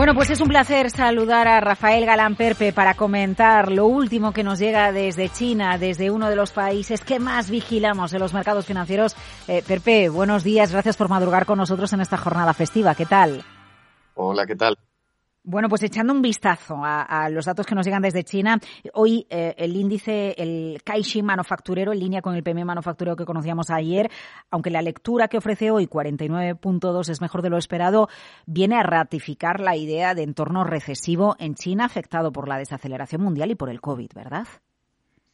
Bueno, pues es un placer saludar a Rafael Galán Perpe para comentar lo último que nos llega desde China, desde uno de los países que más vigilamos en los mercados financieros. Eh, Perpe, buenos días, gracias por madrugar con nosotros en esta jornada festiva. ¿Qué tal? Hola, ¿qué tal? Bueno, pues echando un vistazo a, los datos que nos llegan desde China, hoy eh, el índice, el Caixin manufacturero, en línea con el PMI manufacturero que conocíamos ayer, aunque la lectura que ofrece hoy, 49.2, es mejor de lo esperado, viene a ratificar la idea de entorno recesivo en China afectado por la desaceleración mundial y por el COVID, ¿verdad?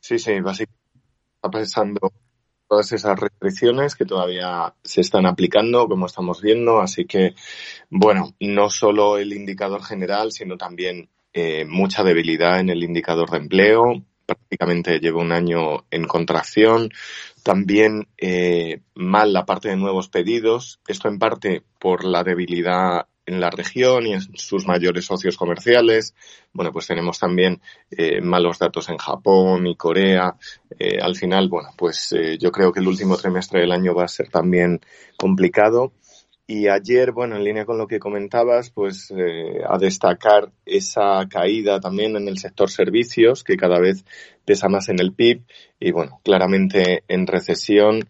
Sí, sí, básicamente está pensando todas esas restricciones que todavía se están aplicando, como estamos viendo. Así que, bueno, no solo el indicador general, sino también eh, mucha debilidad en el indicador de empleo. Prácticamente lleva un año en contracción. También eh, mal la parte de nuevos pedidos. Esto en parte por la debilidad en la región y en sus mayores socios comerciales. Bueno, pues tenemos también eh, malos datos en Japón y Corea. Eh, al final, bueno, pues eh, yo creo que el último trimestre del año va a ser también complicado. Y ayer, bueno, en línea con lo que comentabas, pues a destacar esa caída también en el sector servicios, que cada vez pesa más en el PIB y, bueno, claramente en recesión,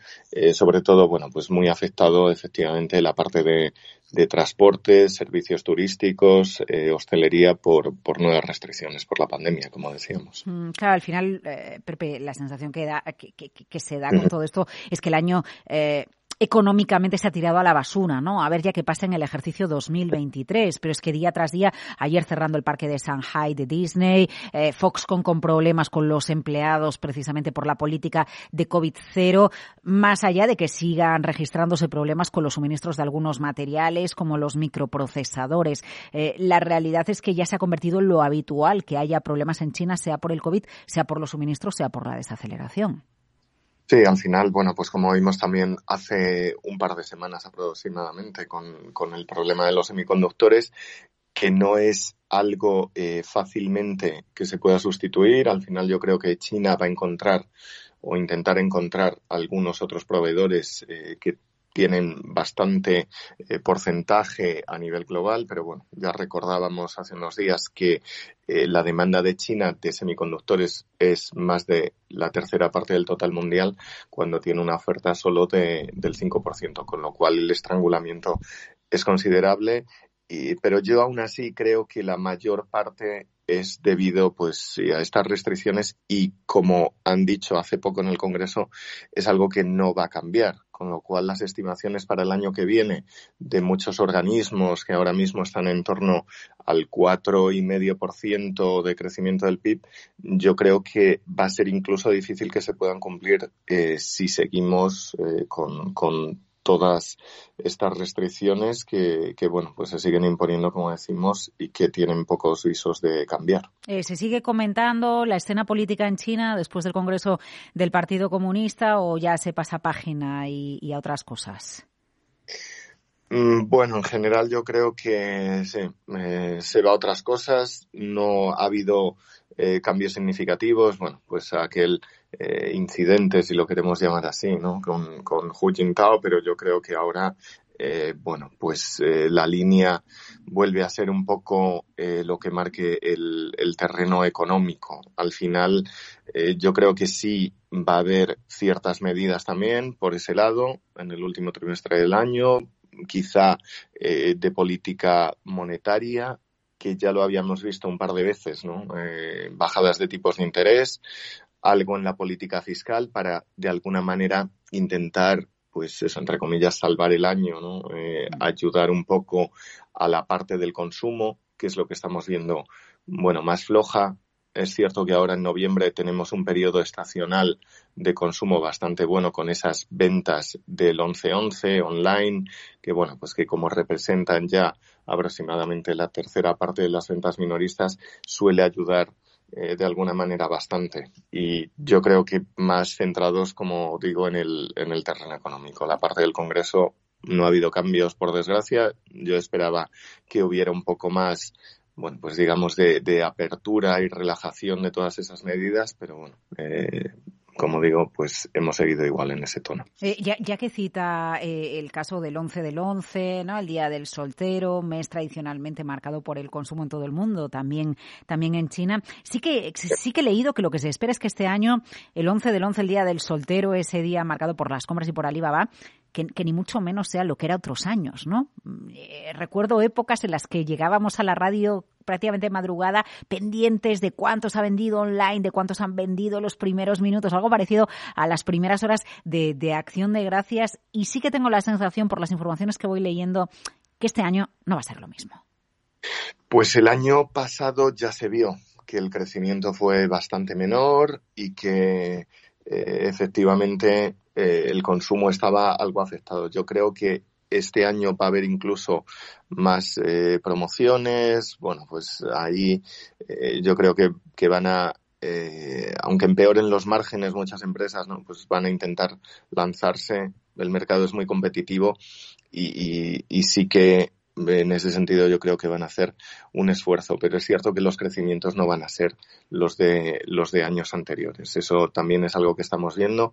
sobre todo, bueno, pues muy afectado efectivamente la parte de, de transporte, servicios turísticos, eh, hostelería por, por nuevas restricciones por la pandemia, como decíamos. Mm, claro, al final, eh, Pepe, la sensación que, da, que, que, se da con todo esto es que el año eh, económicamente se ha tirado a la basura, ¿no? A ver ya qué pasa en el ejercicio 2023. Pero es que día tras día, ayer cerrando el parque de Shanghai de Disney, eh, Foxconn con problemas con los empleados precisamente por la política de COVID-0, más allá de que sigan registrándose problemas con los suministros de algunos materiales como los microprocesadores. Eh, la realidad es que ya se ha convertido en lo habitual que haya problemas en China, sea por el COVID, sea por los suministros, sea por la desaceleración. Sí, al final, bueno, pues como vimos también hace un par de semanas aproximadamente con, con el problema de los semiconductores, que no es algo eh, fácilmente que se pueda sustituir. Al final yo creo que China va a encontrar o intentar encontrar algunos otros proveedores eh, que tienen bastante eh, porcentaje a nivel global, pero bueno, ya recordábamos hace unos días que eh, la demanda de China de semiconductores es más de la tercera parte del total mundial cuando tiene una oferta solo de, del 5%, con lo cual el estrangulamiento es considerable. Y, pero yo aún así creo que la mayor parte es debido pues a estas restricciones y como han dicho hace poco en el Congreso es algo que no va a cambiar con lo cual las estimaciones para el año que viene de muchos organismos que ahora mismo están en torno al cuatro y medio por ciento de crecimiento del PIB, yo creo que va a ser incluso difícil que se puedan cumplir eh, si seguimos eh, con, con todas estas restricciones que, bueno, pues se siguen imponiendo, como decimos, y que tienen pocos visos de cambiar. Eh, ¿Se sigue comentando la escena política en China después del Congreso del Partido Comunista o ya se pasa página y, a otras cosas? Mm, bueno, en general yo creo que eh, se va a otras cosas. No ha habido eh, cambios significativos. Bueno, pues aquel eh, incidente, si lo queremos llamar así, ¿no? Con, con Hu Jintao, pero yo creo que ahora, eh, bueno, pues eh, la línea vuelve a ser un poco eh, lo que marque el, el, terreno económico. Al final, yo creo que sí va a haber ciertas medidas también por ese lado en el último trimestre del año, quizá de política monetaria, que ya lo habíamos visto un par de veces, ¿no? Eh, bajadas de tipos de interés, algo en la política fiscal para, de alguna manera, intentar, pues eso, entre comillas, salvar el año, ¿no? Eh, ayudar un poco a la parte del consumo, que es lo que estamos viendo, bueno, más floja. Es cierto que ahora en noviembre tenemos un periodo estacional de consumo bastante bueno con esas ventas del 11-11 online, que bueno, pues que como representan ya aproximadamente la tercera parte de las ventas minoristas, suele ayudar eh, de alguna manera bastante. Y yo creo que más centrados, como digo, en el, en el terreno económico. La parte del Congreso no ha habido cambios, por desgracia. Yo esperaba que hubiera un poco más, bueno, pues digamos, de, de apertura y relajación de todas esas medidas, pero bueno, eh, como digo, pues hemos seguido igual en ese tono. Eh, ya, que cita eh, el caso del 11 del 11, ¿no? el Día del Soltero, mes tradicionalmente marcado por el consumo en todo el mundo, también, también en China, sí que, sí que he leído que lo que se espera es que este año, el 11 del 11, el Día del Soltero, ese día marcado por las compras y por Alibaba, que, ni mucho menos sea lo que era otros años, ¿no? Eh, recuerdo épocas en las que llegábamos a la radio prácticamente madrugada pendientes de cuántos ha vendido online, de cuántos han vendido los primeros minutos, algo parecido a las primeras horas de, de acción de gracias. Y sí que tengo la sensación, por las informaciones que voy leyendo, que este año no va a ser lo mismo. Pues el año pasado ya se vio que el crecimiento fue bastante menor y que eh, efectivamente eh, el consumo estaba algo afectado. Yo creo que este año va a haber incluso más eh, promociones. Bueno, pues ahí yo creo que, que van a, aunque empeoren los márgenes muchas empresas, ¿no? pues van a intentar lanzarse. El mercado es muy competitivo y, y sí que en ese sentido yo creo que van a hacer un esfuerzo, pero es cierto que los crecimientos no van a ser los de los de años anteriores. Eso también es algo que estamos viendo.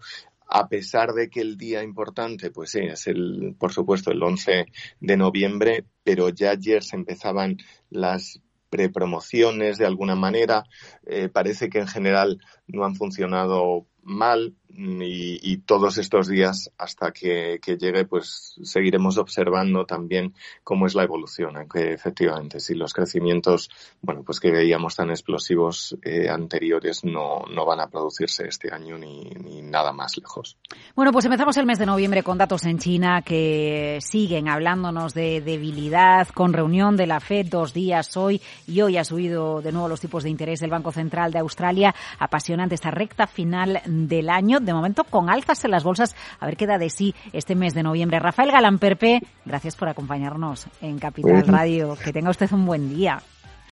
A pesar de que el día importante, pues sí, es el, por supuesto, el 11 de noviembre, pero ya ayer se empezaban las prepromociones de alguna manera. Eh, parece que en general no han funcionado mal y, todos estos días hasta que, llegue pues seguiremos observando también cómo es la evolución aunque efectivamente si los crecimientos bueno pues que veíamos tan explosivos eh, anteriores no, no van a producirse este año ni, ni nada más lejos. Bueno pues empezamos el mes de noviembre con datos en China que siguen hablándonos de debilidad con reunión de la FED dos días hoy y hoy ha subido de nuevo los tipos de interés del Banco Central de Australia. Apasionante esta recta final del año de momento con alzas en las bolsas. A ver qué da de sí este mes de noviembre. Rafael Galán Perpe, gracias por acompañarnos en Capital Radio. Que tenga usted un buen día.